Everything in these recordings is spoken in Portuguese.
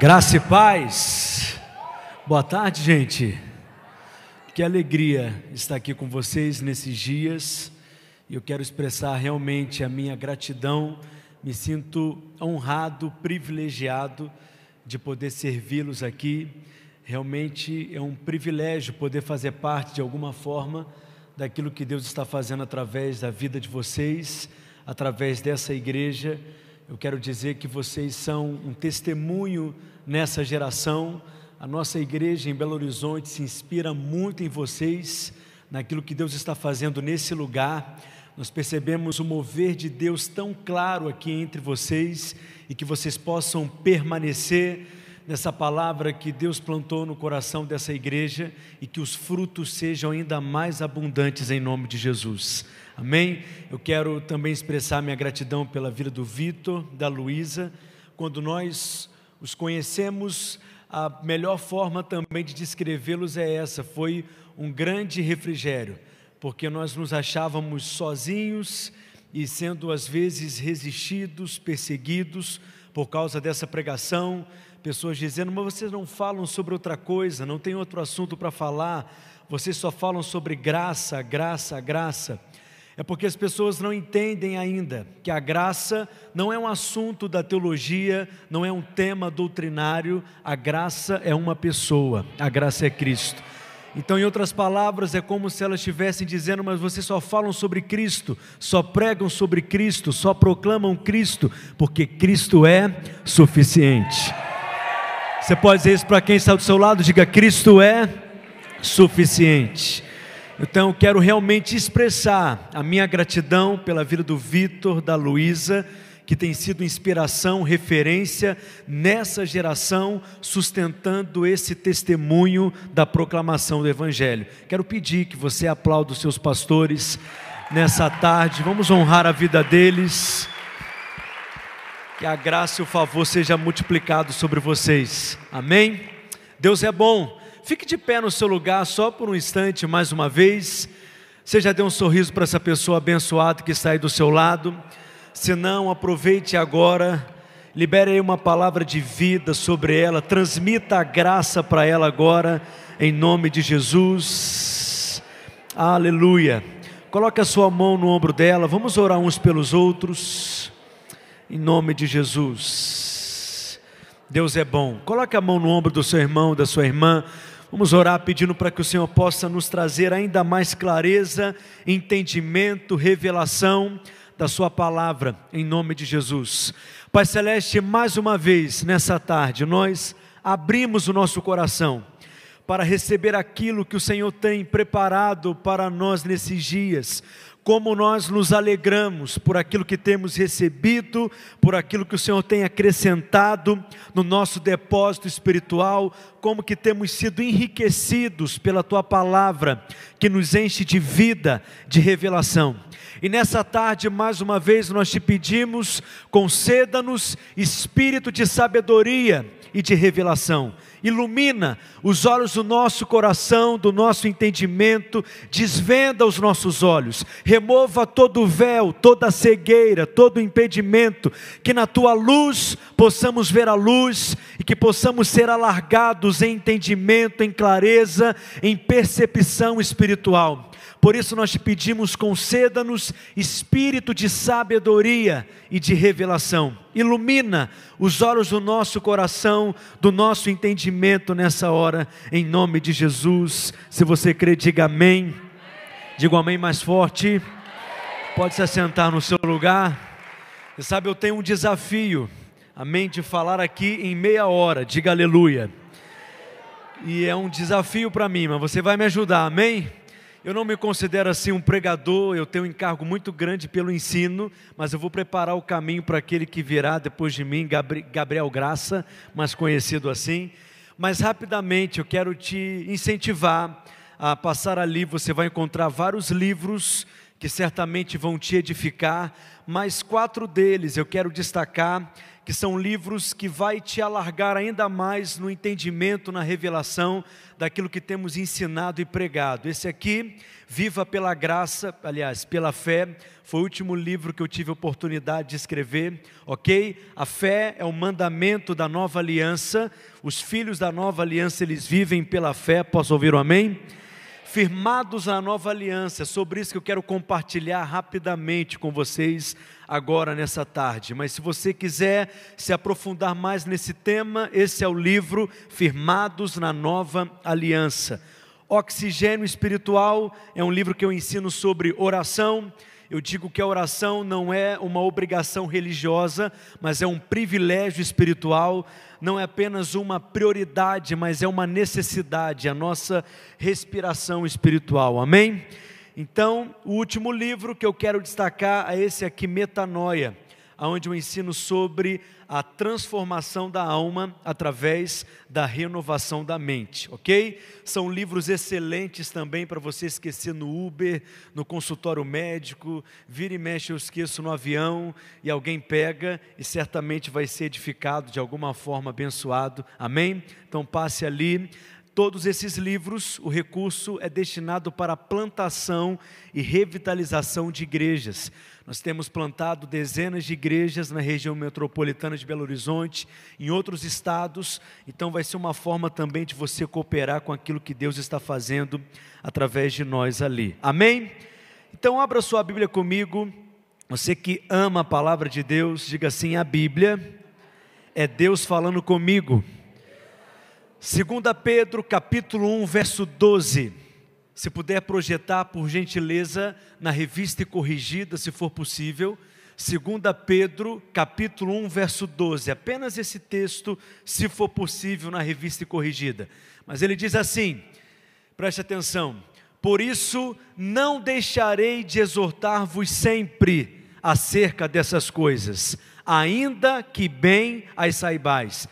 Graça e paz. Boa tarde, gente. Que alegria estar aqui com vocês nesses dias. Eu quero expressar realmente a minha gratidão. Me sinto honrado, privilegiado de poder servi-los aqui. Realmente é um privilégio poder fazer parte de alguma forma daquilo que Deus está fazendo através da vida de vocês, através dessa igreja. Eu quero dizer que vocês são um testemunho nessa geração. A nossa igreja em Belo Horizonte se inspira muito em vocês, naquilo que Deus está fazendo nesse lugar. Nós percebemos o mover de Deus tão claro aqui entre vocês e que vocês possam permanecer nessa palavra que Deus plantou no coração dessa igreja e que os frutos sejam ainda mais abundantes em nome de Jesus. Amém? Eu quero também expressar minha gratidão pela vida do Vitor, da Luísa. Quando nós os conhecemos, a melhor forma também de descrevê-los é essa: foi um grande refrigério, porque nós nos achávamos sozinhos e sendo às vezes resistidos, perseguidos por causa dessa pregação, pessoas dizendo: Mas vocês não falam sobre outra coisa, não tem outro assunto para falar, vocês só falam sobre graça, graça, graça. É porque as pessoas não entendem ainda que a graça não é um assunto da teologia, não é um tema doutrinário, a graça é uma pessoa, a graça é Cristo. Então, em outras palavras, é como se elas estivessem dizendo: Mas vocês só falam sobre Cristo, só pregam sobre Cristo, só proclamam Cristo, porque Cristo é suficiente. Você pode dizer isso para quem está do seu lado? Diga: Cristo é suficiente. Então, eu quero realmente expressar a minha gratidão pela vida do Vitor, da Luísa, que tem sido inspiração, referência nessa geração, sustentando esse testemunho da proclamação do Evangelho. Quero pedir que você aplaude os seus pastores nessa tarde, vamos honrar a vida deles. Que a graça e o favor seja multiplicado sobre vocês. Amém? Deus é bom. Fique de pé no seu lugar só por um instante, mais uma vez. Você já deu um sorriso para essa pessoa abençoada que está aí do seu lado. Se não, aproveite agora, libere aí uma palavra de vida sobre ela, transmita a graça para ela agora, em nome de Jesus. Aleluia. Coloque a sua mão no ombro dela, vamos orar uns pelos outros, em nome de Jesus. Deus é bom. Coloque a mão no ombro do seu irmão, da sua irmã. Vamos orar pedindo para que o Senhor possa nos trazer ainda mais clareza, entendimento, revelação da Sua palavra, em nome de Jesus. Pai Celeste, mais uma vez nessa tarde, nós abrimos o nosso coração para receber aquilo que o Senhor tem preparado para nós nesses dias como nós nos alegramos por aquilo que temos recebido, por aquilo que o Senhor tem acrescentado no nosso depósito espiritual, como que temos sido enriquecidos pela tua palavra, que nos enche de vida, de revelação. E nessa tarde, mais uma vez, nós te pedimos, conceda-nos espírito de sabedoria e de revelação ilumina os olhos do nosso coração, do nosso entendimento, desvenda os nossos olhos, remova todo o véu, toda a cegueira, todo o impedimento, que na tua luz possamos ver a luz e que possamos ser alargados em entendimento, em clareza, em percepção espiritual. Por isso nós te pedimos, conceda-nos espírito de sabedoria e de revelação. Ilumina os olhos do nosso coração, do nosso entendimento nessa hora, em nome de Jesus. Se você crê, diga amém. Diga amém mais forte. Pode se assentar no seu lugar. Você sabe, eu tenho um desafio, amém, de falar aqui em meia hora. Diga aleluia. E é um desafio para mim, mas você vai me ajudar, amém? Eu não me considero assim um pregador, eu tenho um encargo muito grande pelo ensino, mas eu vou preparar o caminho para aquele que virá depois de mim, Gabriel Graça, mais conhecido assim. Mas rapidamente eu quero te incentivar a passar ali, você vai encontrar vários livros que certamente vão te edificar, mas quatro deles eu quero destacar que são livros que vai te alargar ainda mais no entendimento, na revelação daquilo que temos ensinado e pregado. Esse aqui, Viva pela Graça, aliás, pela Fé, foi o último livro que eu tive oportunidade de escrever, ok? A fé é o mandamento da nova aliança, os filhos da nova aliança, eles vivem pela fé, posso ouvir um amém? Firmados na nova aliança. É sobre isso que eu quero compartilhar rapidamente com vocês agora nessa tarde. Mas se você quiser se aprofundar mais nesse tema, esse é o livro Firmados na Nova Aliança. Oxigênio Espiritual é um livro que eu ensino sobre oração eu digo que a oração não é uma obrigação religiosa, mas é um privilégio espiritual, não é apenas uma prioridade, mas é uma necessidade, a nossa respiração espiritual. Amém? Então, o último livro que eu quero destacar é esse aqui, Metanoia onde eu ensino sobre a transformação da alma através da renovação da mente, ok? São livros excelentes também para você esquecer no Uber, no consultório médico, vira e mexe eu esqueço no avião e alguém pega e certamente vai ser edificado de alguma forma abençoado, amém? Então passe ali. Todos esses livros, o recurso é destinado para plantação e revitalização de igrejas. Nós temos plantado dezenas de igrejas na região metropolitana de Belo Horizonte, em outros estados, então vai ser uma forma também de você cooperar com aquilo que Deus está fazendo através de nós ali. Amém? Então abra sua Bíblia comigo. Você que ama a palavra de Deus, diga assim: a Bíblia é Deus falando comigo. 2 Pedro capítulo 1, verso 12. Se puder projetar, por gentileza, na revista e corrigida, se for possível, 2 Pedro, capítulo 1, verso 12. Apenas esse texto, se for possível, na revista e corrigida. Mas ele diz assim: preste atenção. Por isso, não deixarei de exortar-vos sempre acerca dessas coisas, ainda que bem as saibais.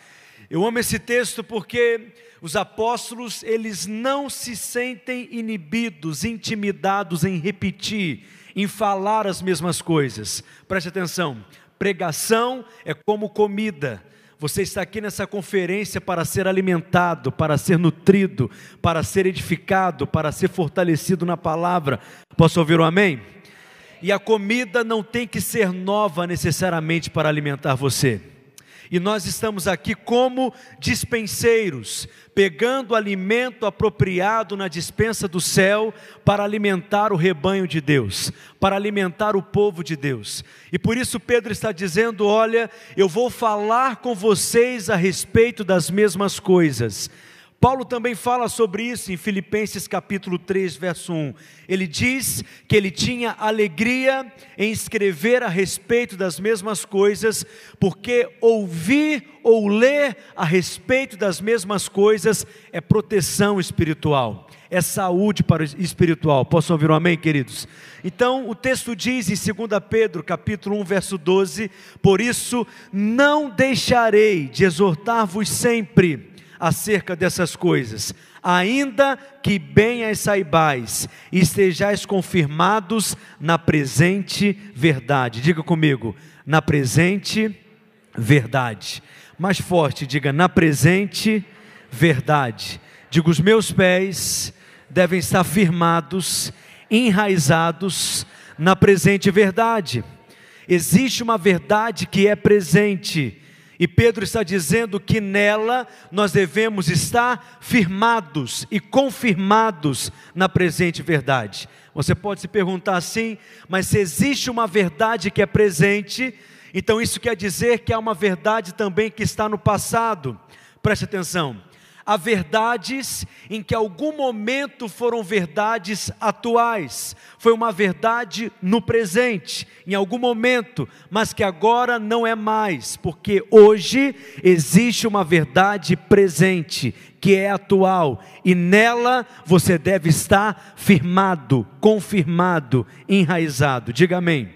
Eu amo esse texto porque os apóstolos, eles não se sentem inibidos, intimidados em repetir, em falar as mesmas coisas. Preste atenção, pregação é como comida. Você está aqui nessa conferência para ser alimentado, para ser nutrido, para ser edificado, para ser fortalecido na palavra. Posso ouvir um amém? E a comida não tem que ser nova necessariamente para alimentar você e nós estamos aqui como dispenseiros, pegando alimento apropriado na dispensa do céu para alimentar o rebanho de Deus, para alimentar o povo de Deus. E por isso Pedro está dizendo: Olha, eu vou falar com vocês a respeito das mesmas coisas Paulo também fala sobre isso em Filipenses capítulo 3, verso 1. Ele diz que ele tinha alegria em escrever a respeito das mesmas coisas, porque ouvir ou ler a respeito das mesmas coisas é proteção espiritual, é saúde para espiritual. Posso ouvir um amém, queridos? Então, o texto diz em 2 Pedro, capítulo 1, verso 12: Por isso não deixarei de exortar-vos sempre acerca dessas coisas, ainda que bem as saibais, e estejais confirmados na presente verdade. Diga comigo, na presente verdade. Mais forte, diga, na presente verdade. Diga, os meus pés devem estar firmados, enraizados na presente verdade. Existe uma verdade que é presente e Pedro está dizendo que nela nós devemos estar firmados e confirmados na presente verdade. Você pode se perguntar assim, mas se existe uma verdade que é presente, então isso quer dizer que há uma verdade também que está no passado. Preste atenção a verdades em que algum momento foram verdades atuais, foi uma verdade no presente, em algum momento, mas que agora não é mais, porque hoje existe uma verdade presente, que é atual, e nela você deve estar firmado, confirmado, enraizado. Diga amém.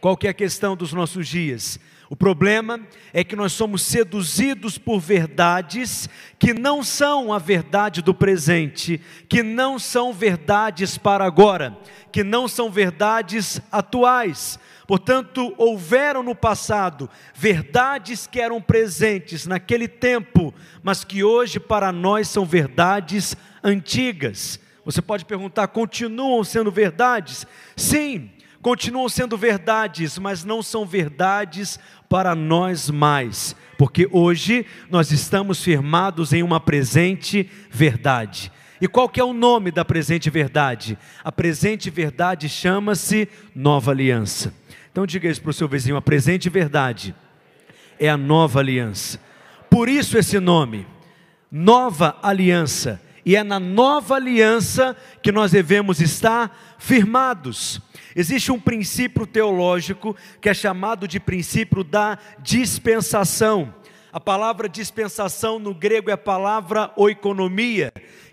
Qual que é a questão dos nossos dias? O problema é que nós somos seduzidos por verdades que não são a verdade do presente, que não são verdades para agora, que não são verdades atuais. Portanto, houveram no passado verdades que eram presentes naquele tempo, mas que hoje para nós são verdades antigas. Você pode perguntar: continuam sendo verdades? Sim, continuam sendo verdades, mas não são verdades para nós mais, porque hoje nós estamos firmados em uma presente verdade. E qual que é o nome da presente verdade? A presente verdade chama-se Nova Aliança. Então diga isso para o seu vizinho: a presente verdade é a nova aliança. Por isso esse nome, Nova Aliança. E é na nova aliança que nós devemos estar firmados. Existe um princípio teológico que é chamado de princípio da dispensação. A palavra dispensação no grego é a palavra oikonomia,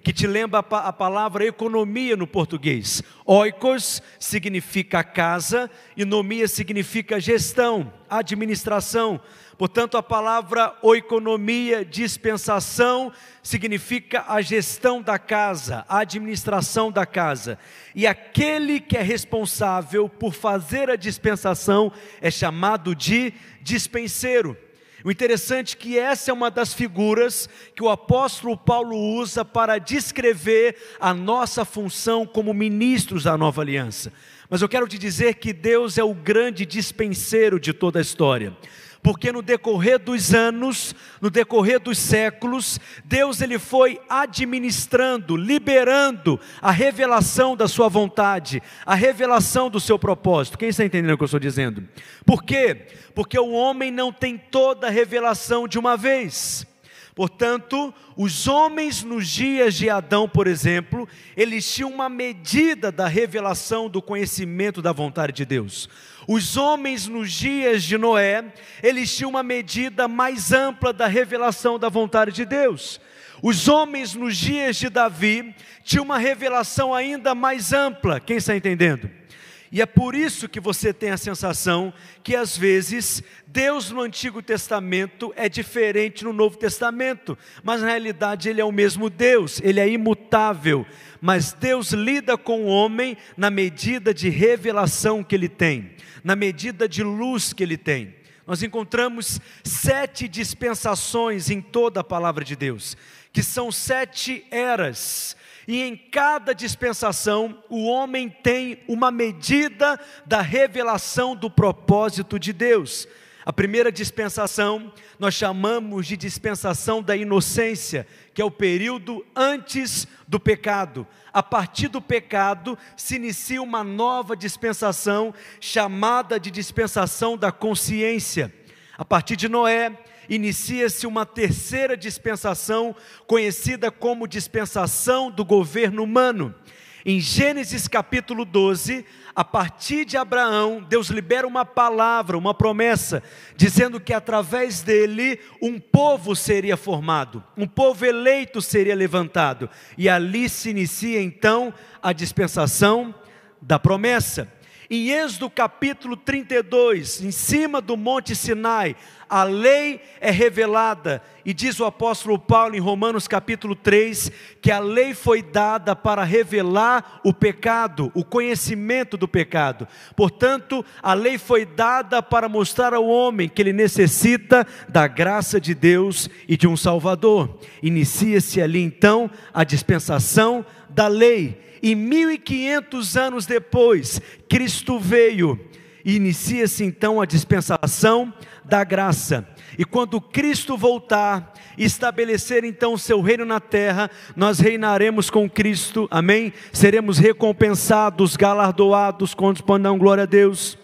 que te lembra a palavra economia no português. Oikos significa casa e nomia significa gestão, administração. Portanto, a palavra oikonomia, dispensação, significa a gestão da casa, a administração da casa. E aquele que é responsável por fazer a dispensação é chamado de dispenseiro. O interessante é que essa é uma das figuras que o apóstolo Paulo usa para descrever a nossa função como ministros da nova aliança. Mas eu quero te dizer que Deus é o grande dispenseiro de toda a história porque no decorrer dos anos, no decorrer dos séculos, Deus ele foi administrando, liberando a revelação da sua vontade, a revelação do seu propósito. Quem está entendendo o que eu estou dizendo? Por quê? Porque o homem não tem toda a revelação de uma vez. Portanto, os homens nos dias de Adão, por exemplo, eles tinham uma medida da revelação do conhecimento da vontade de Deus. Os homens nos dias de Noé, eles tinham uma medida mais ampla da revelação da vontade de Deus. Os homens nos dias de Davi tinham uma revelação ainda mais ampla. Quem está entendendo? E é por isso que você tem a sensação que às vezes Deus no Antigo Testamento é diferente no Novo Testamento, mas na realidade ele é o mesmo Deus, ele é imutável. Mas Deus lida com o homem na medida de revelação que ele tem na medida de luz que ele tem. Nós encontramos sete dispensações em toda a palavra de Deus, que são sete eras, e em cada dispensação o homem tem uma medida da revelação do propósito de Deus. A primeira dispensação nós chamamos de dispensação da inocência, que é o período antes do pecado. A partir do pecado se inicia uma nova dispensação, chamada de dispensação da consciência. A partir de Noé, inicia-se uma terceira dispensação, conhecida como dispensação do governo humano. Em Gênesis capítulo 12, a partir de Abraão, Deus libera uma palavra, uma promessa, dizendo que através dele um povo seria formado, um povo eleito seria levantado, e ali se inicia então a dispensação da promessa. Em Êxodo capítulo 32, em cima do Monte Sinai, a lei é revelada, e diz o apóstolo Paulo em Romanos capítulo 3, que a lei foi dada para revelar o pecado, o conhecimento do pecado. Portanto, a lei foi dada para mostrar ao homem que ele necessita da graça de Deus e de um Salvador. Inicia-se ali então a dispensação da lei e 1500 anos depois, Cristo veio inicia-se então a dispensação da graça. E quando Cristo voltar estabelecer então o seu reino na terra, nós reinaremos com Cristo, amém? Seremos recompensados, galardoados, quando não glória a Deus.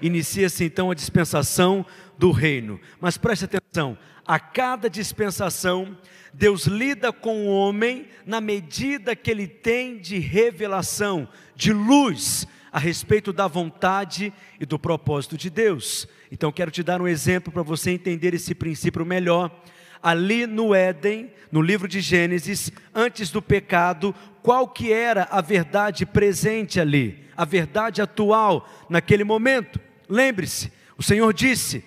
Inicia-se então a dispensação do reino. Mas preste atenção, a cada dispensação Deus lida com o homem na medida que ele tem de revelação, de luz a respeito da vontade e do propósito de Deus. Então quero te dar um exemplo para você entender esse princípio melhor. Ali no Éden, no livro de Gênesis, antes do pecado, qual que era a verdade presente ali, a verdade atual naquele momento? Lembre-se, o Senhor disse: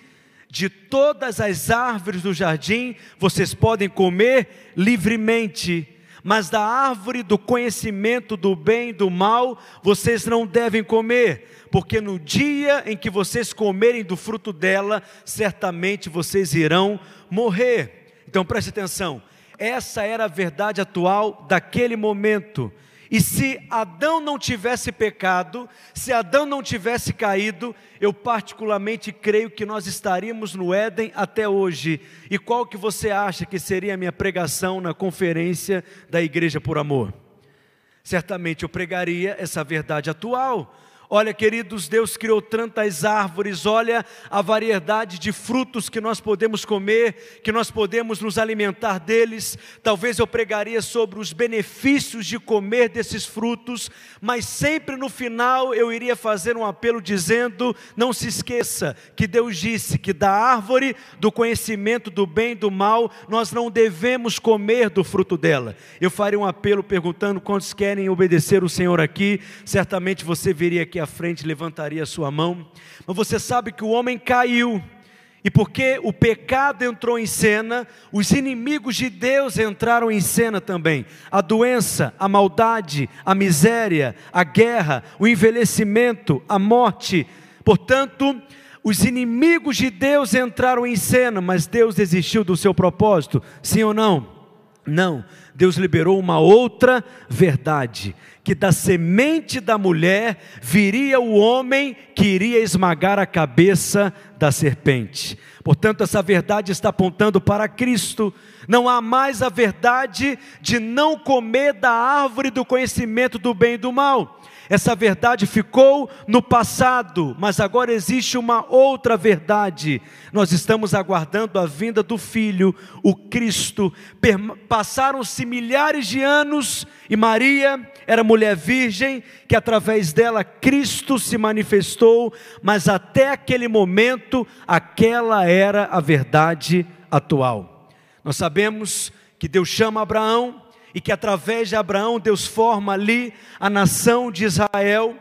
de todas as árvores do jardim vocês podem comer livremente, mas da árvore do conhecimento do bem e do mal vocês não devem comer, porque no dia em que vocês comerem do fruto dela, certamente vocês irão morrer. Então preste atenção, essa era a verdade atual daquele momento. E se Adão não tivesse pecado, se Adão não tivesse caído, eu particularmente creio que nós estaríamos no Éden até hoje. E qual que você acha que seria a minha pregação na conferência da Igreja por Amor? Certamente eu pregaria essa verdade atual Olha, queridos, Deus criou tantas árvores, olha a variedade de frutos que nós podemos comer, que nós podemos nos alimentar deles. Talvez eu pregaria sobre os benefícios de comer desses frutos, mas sempre no final eu iria fazer um apelo dizendo: não se esqueça que Deus disse que da árvore do conhecimento do bem e do mal, nós não devemos comer do fruto dela. Eu faria um apelo perguntando quantos querem obedecer o Senhor aqui, certamente você viria aqui aqui à frente levantaria a sua mão. Mas você sabe que o homem caiu. E porque o pecado entrou em cena, os inimigos de Deus entraram em cena também. A doença, a maldade, a miséria, a guerra, o envelhecimento, a morte. Portanto, os inimigos de Deus entraram em cena, mas Deus desistiu do seu propósito? Sim ou não? Não. Deus liberou uma outra verdade que da semente da mulher viria o homem que iria esmagar a cabeça da serpente. Portanto, essa verdade está apontando para Cristo. Não há mais a verdade de não comer da árvore do conhecimento do bem e do mal. Essa verdade ficou no passado, mas agora existe uma outra verdade. Nós estamos aguardando a vinda do Filho, o Cristo. Passaram-se milhares de anos e Maria era mulher virgem, que através dela Cristo se manifestou, mas até aquele momento, aquela era a verdade atual. Nós sabemos que Deus chama Abraão e que através de Abraão Deus forma ali a nação de Israel,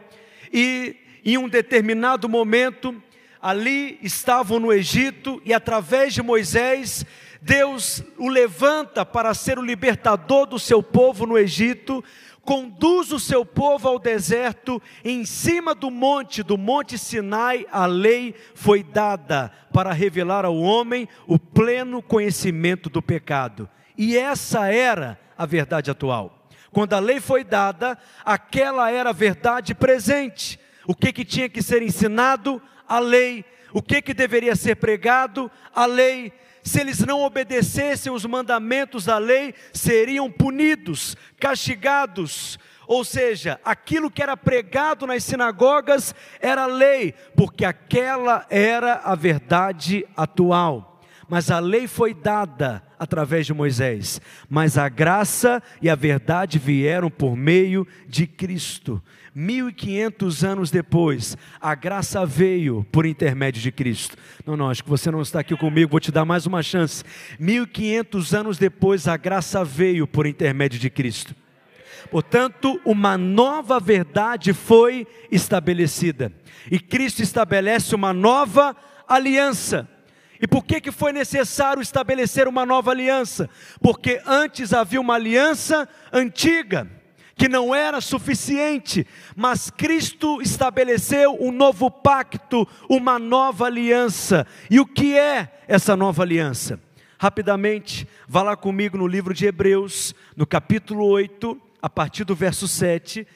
e em um determinado momento, ali estavam no Egito, e através de Moisés, Deus o levanta para ser o libertador do seu povo no Egito, conduz o seu povo ao deserto, em cima do monte, do monte Sinai, a lei foi dada para revelar ao homem o pleno conhecimento do pecado. E essa era a verdade atual. Quando a lei foi dada, aquela era a verdade presente. O que, que tinha que ser ensinado? A lei. O que, que deveria ser pregado? A lei. Se eles não obedecessem os mandamentos da lei, seriam punidos, castigados. Ou seja, aquilo que era pregado nas sinagogas era lei, porque aquela era a verdade atual mas a lei foi dada através de Moisés, mas a graça e a verdade vieram por meio de Cristo. 1500 anos depois, a graça veio por intermédio de Cristo. Não, não, acho que você não está aqui comigo, vou te dar mais uma chance. 1500 anos depois, a graça veio por intermédio de Cristo. Portanto, uma nova verdade foi estabelecida. E Cristo estabelece uma nova aliança. E por que, que foi necessário estabelecer uma nova aliança? Porque antes havia uma aliança antiga, que não era suficiente, mas Cristo estabeleceu um novo pacto, uma nova aliança. E o que é essa nova aliança? Rapidamente, vá lá comigo no livro de Hebreus, no capítulo 8, a partir do verso 7.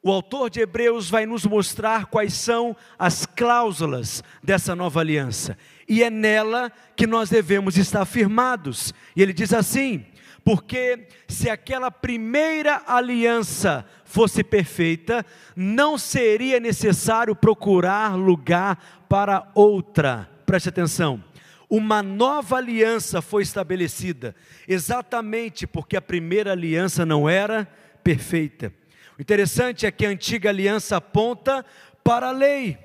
O autor de Hebreus vai nos mostrar quais são as cláusulas dessa nova aliança e é nela que nós devemos estar firmados. E ele diz assim: porque se aquela primeira aliança fosse perfeita, não seria necessário procurar lugar para outra. Preste atenção. Uma nova aliança foi estabelecida, exatamente porque a primeira aliança não era perfeita. O interessante é que a antiga aliança aponta para a lei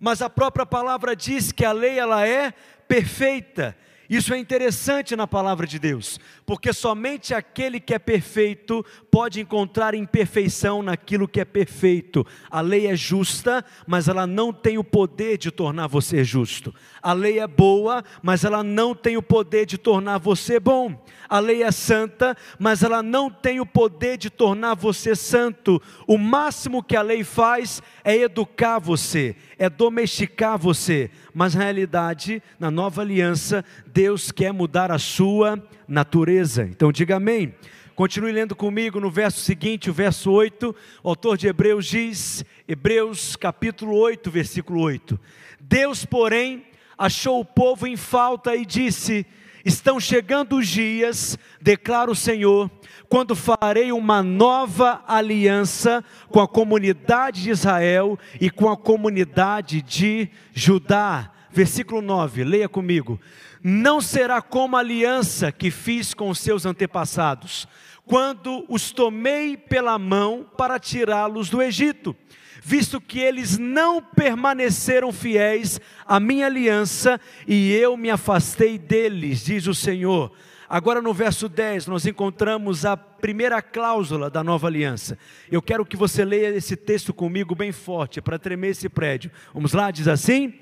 mas a própria palavra diz que a lei ela é perfeita. Isso é interessante na palavra de Deus, porque somente aquele que é perfeito pode encontrar imperfeição naquilo que é perfeito. A lei é justa, mas ela não tem o poder de tornar você justo. A lei é boa, mas ela não tem o poder de tornar você bom. A lei é santa, mas ela não tem o poder de tornar você santo. O máximo que a lei faz é educar você, é domesticar você, mas na realidade, na nova aliança, Deus quer mudar a sua natureza. Então diga amém. Continue lendo comigo no verso seguinte, o verso 8. O autor de Hebreus diz, Hebreus capítulo 8, versículo 8: Deus, porém, achou o povo em falta e disse: Estão chegando os dias, declara o Senhor, quando farei uma nova aliança com a comunidade de Israel e com a comunidade de Judá. Versículo 9, leia comigo. Não será como a aliança que fiz com seus antepassados, quando os tomei pela mão para tirá-los do Egito visto que eles não permaneceram fiéis à minha aliança e eu me afastei deles, diz o Senhor. Agora no verso 10 nós encontramos a primeira cláusula da nova aliança. Eu quero que você leia esse texto comigo bem forte para tremer esse prédio. Vamos lá, diz assim: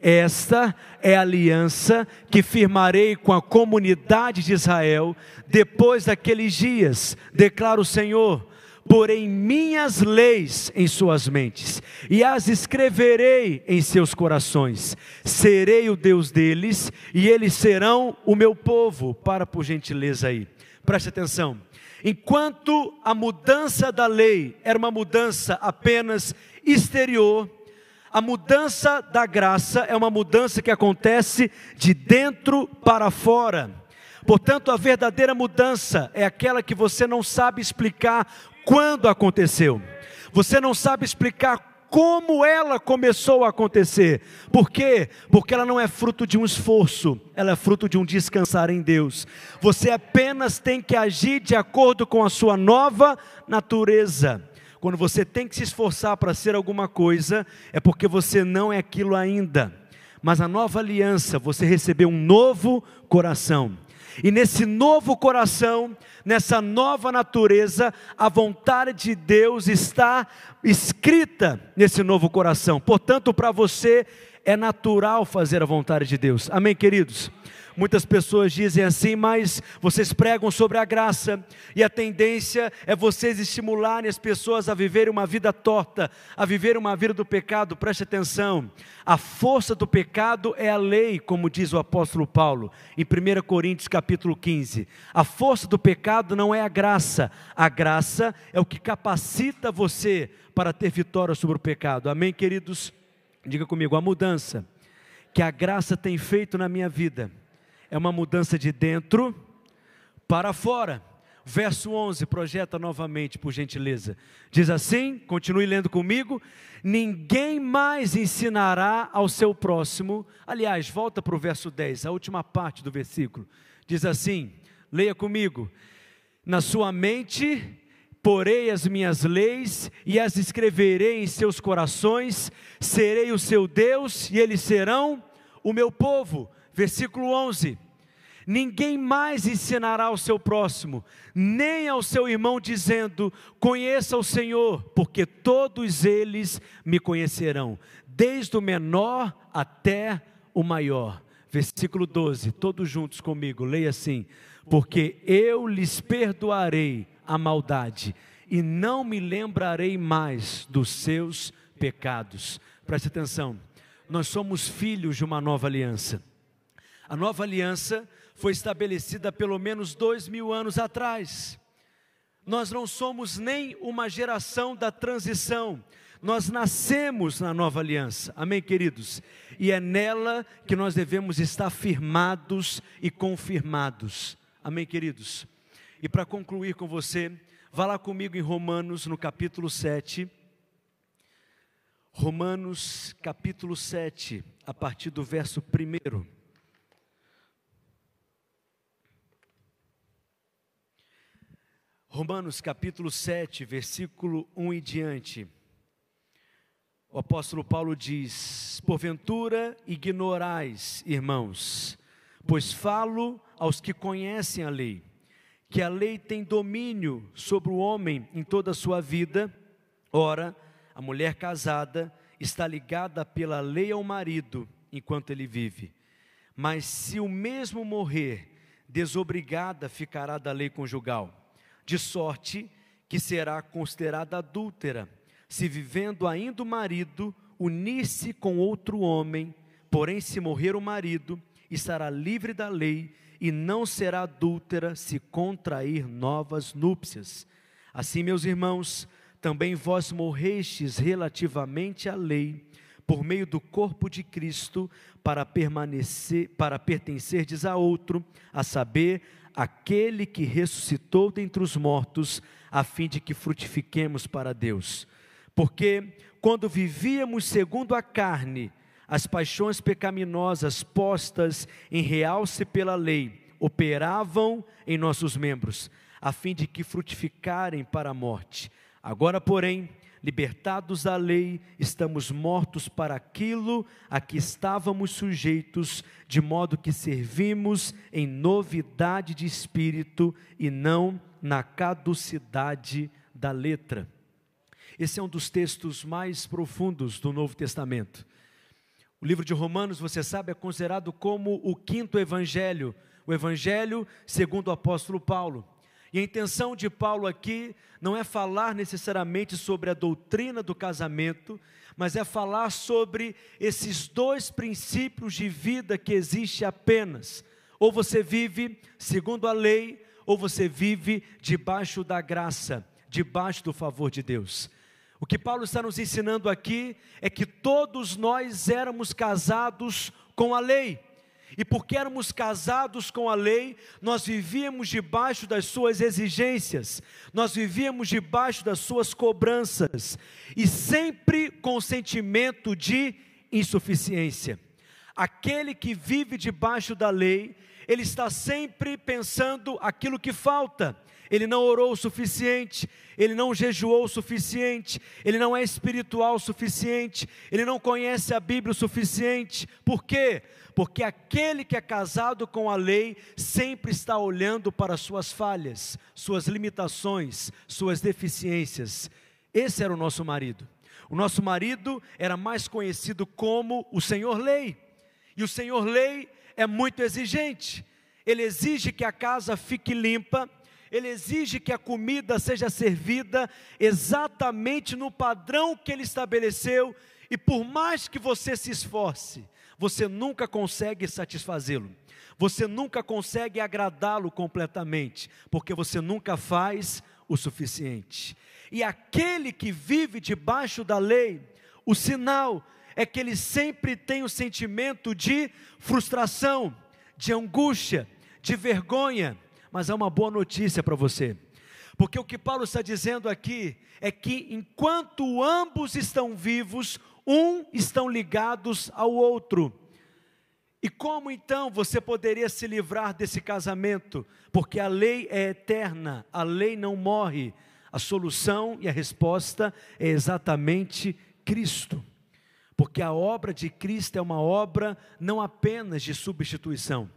esta é a aliança que firmarei com a comunidade de Israel depois daqueles dias, declara o Senhor porei minhas leis em suas mentes e as escreverei em seus corações. Serei o Deus deles e eles serão o meu povo. Para por gentileza aí. Preste atenção. Enquanto a mudança da lei era uma mudança apenas exterior, a mudança da graça é uma mudança que acontece de dentro para fora. Portanto, a verdadeira mudança é aquela que você não sabe explicar quando aconteceu. Você não sabe explicar como ela começou a acontecer. Por quê? Porque ela não é fruto de um esforço, ela é fruto de um descansar em Deus. Você apenas tem que agir de acordo com a sua nova natureza. Quando você tem que se esforçar para ser alguma coisa, é porque você não é aquilo ainda. Mas a nova aliança, você recebeu um novo coração. E nesse novo coração, nessa nova natureza, a vontade de Deus está escrita nesse novo coração. Portanto, para você é natural fazer a vontade de Deus. Amém, queridos? Muitas pessoas dizem assim, mas vocês pregam sobre a graça, e a tendência é vocês estimularem as pessoas a viverem uma vida torta, a viver uma vida do pecado. Preste atenção, a força do pecado é a lei, como diz o apóstolo Paulo, em 1 Coríntios capítulo 15. A força do pecado não é a graça, a graça é o que capacita você para ter vitória sobre o pecado. Amém, queridos? Diga comigo, a mudança que a graça tem feito na minha vida é uma mudança de dentro para fora. Verso 11, projeta novamente, por gentileza. Diz assim, continue lendo comigo: Ninguém mais ensinará ao seu próximo. Aliás, volta para o verso 10, a última parte do versículo. Diz assim: leia comigo. Na sua mente porei as minhas leis e as escreverei em seus corações, serei o seu Deus e eles serão o meu povo. Versículo 11: Ninguém mais ensinará ao seu próximo, nem ao seu irmão, dizendo: Conheça o Senhor, porque todos eles me conhecerão, desde o menor até o maior. Versículo 12, todos juntos comigo, leia assim: Porque eu lhes perdoarei a maldade e não me lembrarei mais dos seus pecados. Preste atenção, nós somos filhos de uma nova aliança. A nova aliança foi estabelecida pelo menos dois mil anos atrás. Nós não somos nem uma geração da transição, nós nascemos na nova aliança, amém, queridos? E é nela que nós devemos estar firmados e confirmados, amém, queridos? E para concluir com você, vá lá comigo em Romanos, no capítulo 7. Romanos, capítulo 7, a partir do verso 1. Romanos capítulo 7, versículo 1 e diante. O apóstolo Paulo diz: Porventura ignorais, irmãos, pois falo aos que conhecem a lei, que a lei tem domínio sobre o homem em toda a sua vida. Ora, a mulher casada está ligada pela lei ao marido enquanto ele vive. Mas se o mesmo morrer, desobrigada ficará da lei conjugal, de sorte que será considerada adúltera, se vivendo ainda o marido unir-se com outro homem, porém se morrer o marido, estará livre da lei e não será adúltera se contrair novas núpcias. Assim, meus irmãos, também vós morrestes relativamente à lei, por meio do corpo de Cristo, para permanecer, para pertencerdes a outro, a saber, aquele que ressuscitou dentre os mortos, a fim de que frutifiquemos para Deus. Porque quando vivíamos segundo a carne, as paixões pecaminosas postas em realce pela lei operavam em nossos membros, a fim de que frutificarem para a morte. Agora, porém, libertados da lei, estamos mortos para aquilo a que estávamos sujeitos, de modo que servimos em novidade de espírito e não na caducidade da letra. Esse é um dos textos mais profundos do Novo Testamento. O livro de Romanos, você sabe, é considerado como o quinto evangelho, o evangelho segundo o apóstolo Paulo. E a intenção de Paulo aqui não é falar necessariamente sobre a doutrina do casamento, mas é falar sobre esses dois princípios de vida que existe apenas. Ou você vive segundo a lei, ou você vive debaixo da graça, debaixo do favor de Deus. O que Paulo está nos ensinando aqui é que todos nós éramos casados com a lei. E porque éramos casados com a lei, nós vivíamos debaixo das suas exigências, nós vivíamos debaixo das suas cobranças, e sempre com sentimento de insuficiência. Aquele que vive debaixo da lei, ele está sempre pensando aquilo que falta, ele não orou o suficiente, ele não jejuou o suficiente, ele não é espiritual o suficiente, ele não conhece a Bíblia o suficiente. Por quê? Porque aquele que é casado com a lei sempre está olhando para suas falhas, suas limitações, suas deficiências. Esse era o nosso marido. O nosso marido era mais conhecido como o Senhor Lei. E o Senhor Lei é muito exigente. Ele exige que a casa fique limpa, ele exige que a comida seja servida exatamente no padrão que ele estabeleceu, e por mais que você se esforce, você nunca consegue satisfazê-lo. Você nunca consegue agradá-lo completamente, porque você nunca faz o suficiente. E aquele que vive debaixo da lei, o sinal é que ele sempre tem o sentimento de frustração, de angústia, de vergonha, mas há uma boa notícia para você. Porque o que Paulo está dizendo aqui é que enquanto ambos estão vivos, um estão ligados ao outro. E como então você poderia se livrar desse casamento? Porque a lei é eterna, a lei não morre. A solução e a resposta é exatamente Cristo. Porque a obra de Cristo é uma obra não apenas de substituição,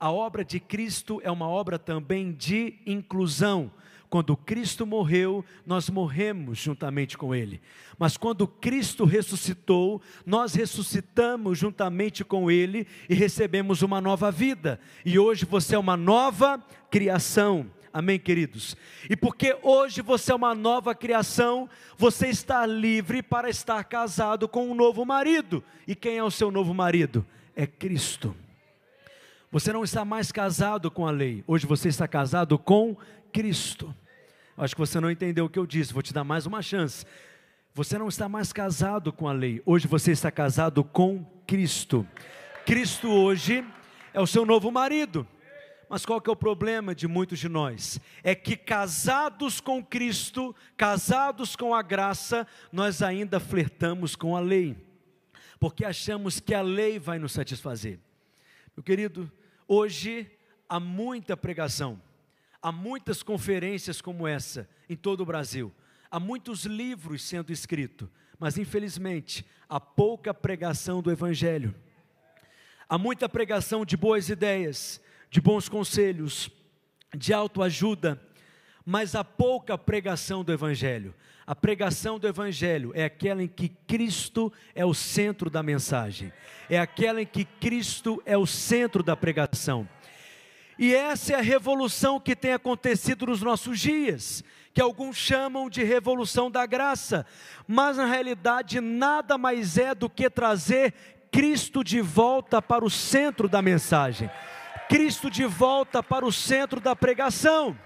a obra de Cristo é uma obra também de inclusão. Quando Cristo morreu, nós morremos juntamente com Ele. Mas quando Cristo ressuscitou, nós ressuscitamos juntamente com Ele e recebemos uma nova vida. E hoje você é uma nova criação. Amém, queridos? E porque hoje você é uma nova criação, você está livre para estar casado com um novo marido. E quem é o seu novo marido? É Cristo. Você não está mais casado com a lei, hoje você está casado com Cristo. Acho que você não entendeu o que eu disse, vou te dar mais uma chance. Você não está mais casado com a lei, hoje você está casado com Cristo. Cristo hoje é o seu novo marido. Mas qual que é o problema de muitos de nós? É que casados com Cristo, casados com a graça, nós ainda flertamos com a lei, porque achamos que a lei vai nos satisfazer. Meu querido, hoje há muita pregação, há muitas conferências como essa em todo o Brasil, há muitos livros sendo escritos, mas infelizmente há pouca pregação do Evangelho. Há muita pregação de boas ideias, de bons conselhos, de autoajuda, mas há pouca pregação do Evangelho. A pregação do Evangelho é aquela em que Cristo é o centro da mensagem, é aquela em que Cristo é o centro da pregação. E essa é a revolução que tem acontecido nos nossos dias, que alguns chamam de revolução da graça, mas na realidade nada mais é do que trazer Cristo de volta para o centro da mensagem, Cristo de volta para o centro da pregação.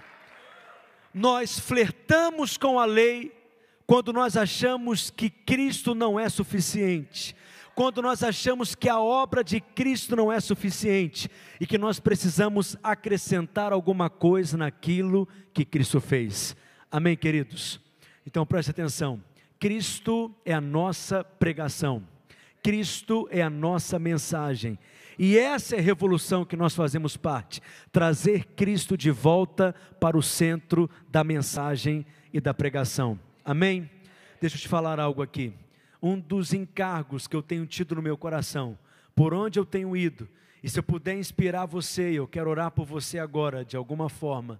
Nós flertamos com a lei quando nós achamos que Cristo não é suficiente, quando nós achamos que a obra de Cristo não é suficiente e que nós precisamos acrescentar alguma coisa naquilo que Cristo fez. Amém, queridos? Então preste atenção: Cristo é a nossa pregação. Cristo é a nossa mensagem. E essa é a revolução que nós fazemos parte, trazer Cristo de volta para o centro da mensagem e da pregação. Amém? Deixa eu te falar algo aqui. Um dos encargos que eu tenho tido no meu coração, por onde eu tenho ido, e se eu puder inspirar você, eu quero orar por você agora, de alguma forma,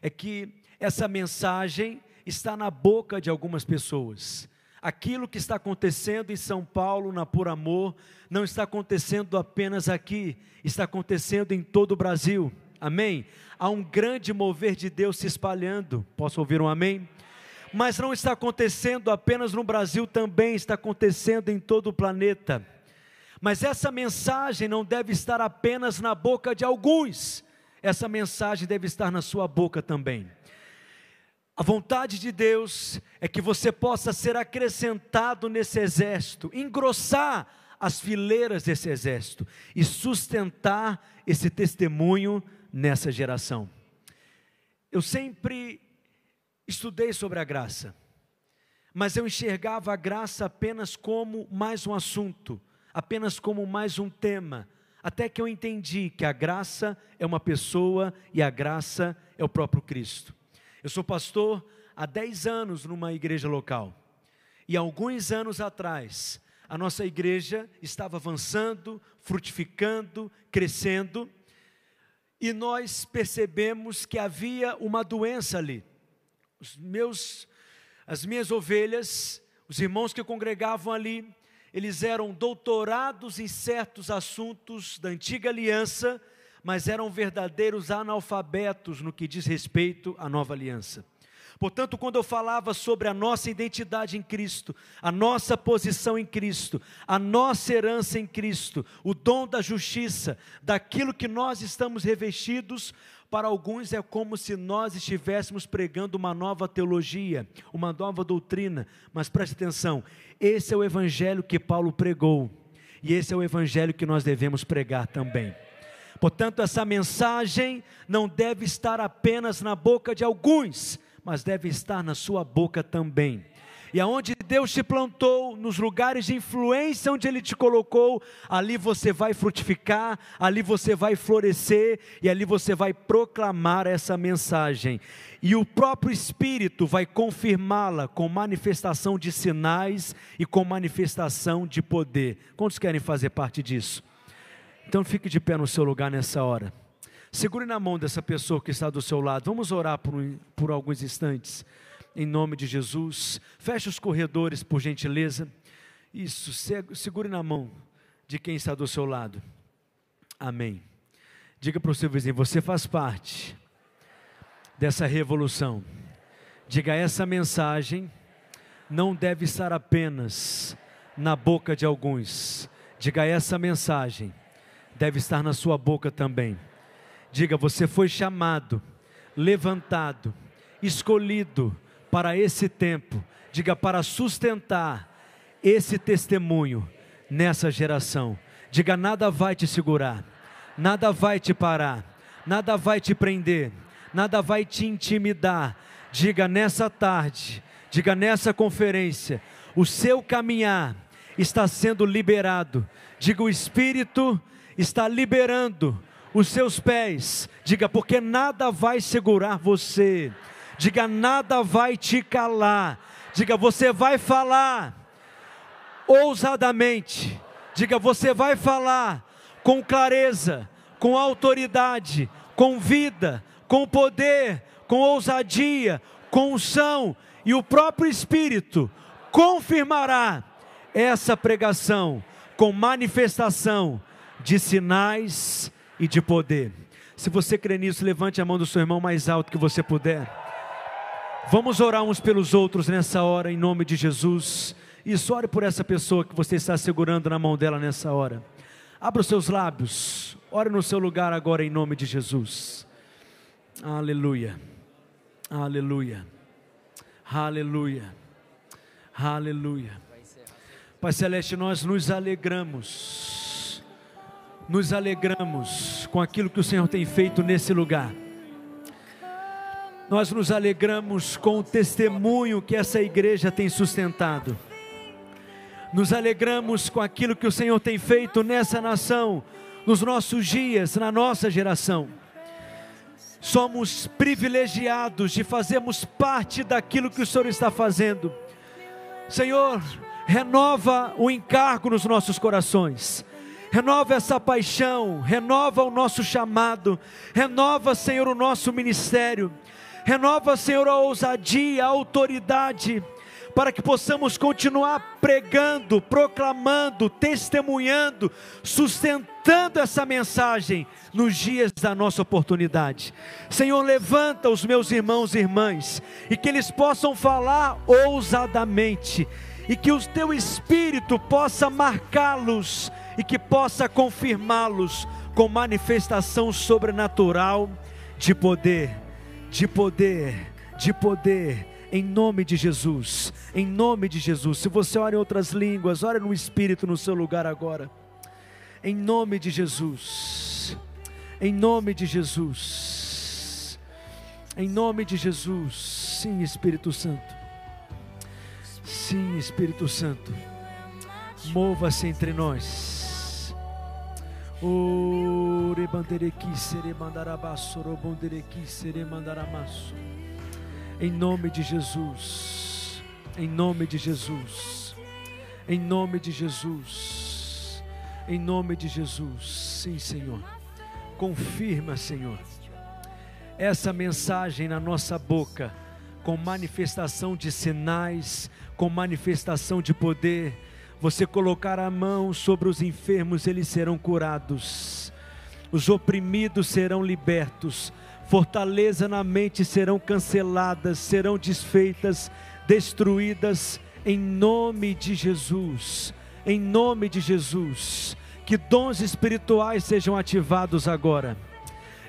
é que essa mensagem está na boca de algumas pessoas aquilo que está acontecendo em São Paulo, na Por Amor, não está acontecendo apenas aqui, está acontecendo em todo o Brasil. Amém? Há um grande mover de Deus se espalhando. Posso ouvir um amém? Mas não está acontecendo apenas no Brasil, também está acontecendo em todo o planeta. Mas essa mensagem não deve estar apenas na boca de alguns, essa mensagem deve estar na sua boca também. A vontade de Deus é que você possa ser acrescentado nesse exército, engrossar as fileiras desse exército e sustentar esse testemunho nessa geração. Eu sempre estudei sobre a graça, mas eu enxergava a graça apenas como mais um assunto, apenas como mais um tema, até que eu entendi que a graça é uma pessoa e a graça é o próprio Cristo. Eu sou pastor há 10 anos numa igreja local. E alguns anos atrás, a nossa igreja estava avançando, frutificando, crescendo, e nós percebemos que havia uma doença ali. Os meus as minhas ovelhas, os irmãos que congregavam ali, eles eram doutorados em certos assuntos da antiga aliança, mas eram verdadeiros analfabetos no que diz respeito à nova aliança. Portanto, quando eu falava sobre a nossa identidade em Cristo, a nossa posição em Cristo, a nossa herança em Cristo, o dom da justiça, daquilo que nós estamos revestidos, para alguns é como se nós estivéssemos pregando uma nova teologia, uma nova doutrina, mas preste atenção, esse é o evangelho que Paulo pregou, e esse é o evangelho que nós devemos pregar também. Portanto, essa mensagem não deve estar apenas na boca de alguns, mas deve estar na sua boca também. E aonde Deus te plantou, nos lugares de influência onde Ele te colocou, ali você vai frutificar, ali você vai florescer e ali você vai proclamar essa mensagem. E o próprio Espírito vai confirmá-la com manifestação de sinais e com manifestação de poder. Quantos querem fazer parte disso? Então fique de pé no seu lugar nessa hora. Segure na mão dessa pessoa que está do seu lado. Vamos orar por, por alguns instantes. Em nome de Jesus. Feche os corredores, por gentileza. Isso, segure na mão de quem está do seu lado. Amém. Diga para o seu vizinho: você faz parte dessa revolução. Diga: essa mensagem não deve estar apenas na boca de alguns. Diga: essa mensagem deve estar na sua boca também. Diga: você foi chamado, levantado, escolhido para esse tempo. Diga: para sustentar esse testemunho nessa geração. Diga: nada vai te segurar, nada vai te parar, nada vai te prender, nada vai te intimidar. Diga nessa tarde, diga nessa conferência, o seu caminhar está sendo liberado. Diga: o Espírito está liberando os seus pés. Diga, porque nada vai segurar você. Diga, nada vai te calar. Diga, você vai falar ousadamente. Diga, você vai falar com clareza, com autoridade, com vida, com poder, com ousadia, com unção, e o próprio Espírito confirmará essa pregação com manifestação de sinais e de poder. Se você crê nisso, levante a mão do seu irmão mais alto que você puder. Vamos orar uns pelos outros nessa hora, em nome de Jesus. Isso, ore por essa pessoa que você está segurando na mão dela nessa hora. Abra os seus lábios, ore no seu lugar agora, em nome de Jesus. Aleluia, aleluia, aleluia, aleluia. Pai Celeste, nós nos alegramos, nos alegramos com aquilo que o Senhor tem feito nesse lugar. Nós nos alegramos com o testemunho que essa igreja tem sustentado. Nos alegramos com aquilo que o Senhor tem feito nessa nação, nos nossos dias, na nossa geração. Somos privilegiados de fazermos parte daquilo que o Senhor está fazendo. Senhor, renova o encargo nos nossos corações renova essa paixão, renova o nosso chamado, renova, Senhor, o nosso ministério, Renova, Senhor, a ousadia, a autoridade, para que possamos continuar pregando, proclamando, testemunhando, sustentando essa mensagem nos dias da nossa oportunidade. Senhor, levanta os meus irmãos e irmãs e que eles possam falar ousadamente e que o teu espírito possa marcá-los e que possa confirmá-los com manifestação sobrenatural de poder de poder, de poder, em nome de Jesus, em nome de Jesus. Se você ora em outras línguas, ora no Espírito no seu lugar agora, em nome de Jesus, em nome de Jesus, em nome de Jesus, sim, Espírito Santo, sim, Espírito Santo, mova-se entre nós Ore. Em nome de Jesus. Em nome de Jesus. Em nome de Jesus. Em nome de Jesus. Sim, Senhor. Confirma, Senhor, essa mensagem na nossa boca, com manifestação de sinais, com manifestação de poder você colocar a mão sobre os enfermos, eles serão curados. Os oprimidos serão libertos. Fortaleza na mente serão canceladas, serão desfeitas, destruídas em nome de Jesus. Em nome de Jesus. Que dons espirituais sejam ativados agora.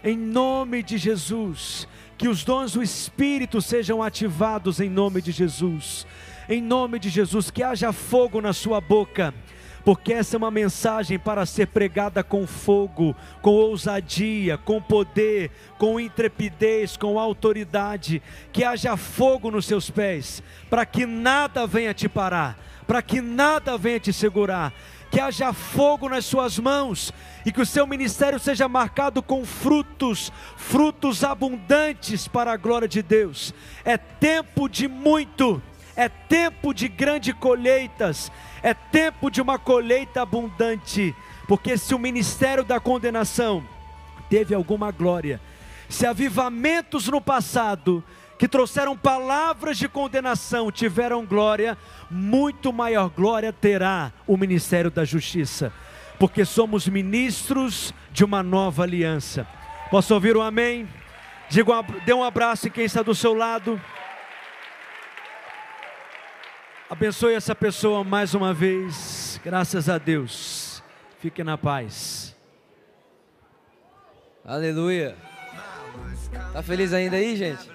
Em nome de Jesus. Que os dons do Espírito sejam ativados em nome de Jesus em nome de Jesus, que haja fogo na sua boca, porque essa é uma mensagem para ser pregada com fogo, com ousadia, com poder, com intrepidez, com autoridade, que haja fogo nos seus pés, para que nada venha te parar, para que nada venha te segurar, que haja fogo nas suas mãos e que o seu ministério seja marcado com frutos, frutos abundantes para a glória de Deus. É tempo de muito é tempo de grandes colheitas, é tempo de uma colheita abundante, porque se o ministério da condenação teve alguma glória, se avivamentos no passado que trouxeram palavras de condenação tiveram glória, muito maior glória terá o ministério da justiça, porque somos ministros de uma nova aliança. Posso ouvir um amém? Dê um abraço em quem está do seu lado. Abençoe essa pessoa mais uma vez. Graças a Deus. Fique na paz. Aleluia. Tá feliz ainda aí, gente?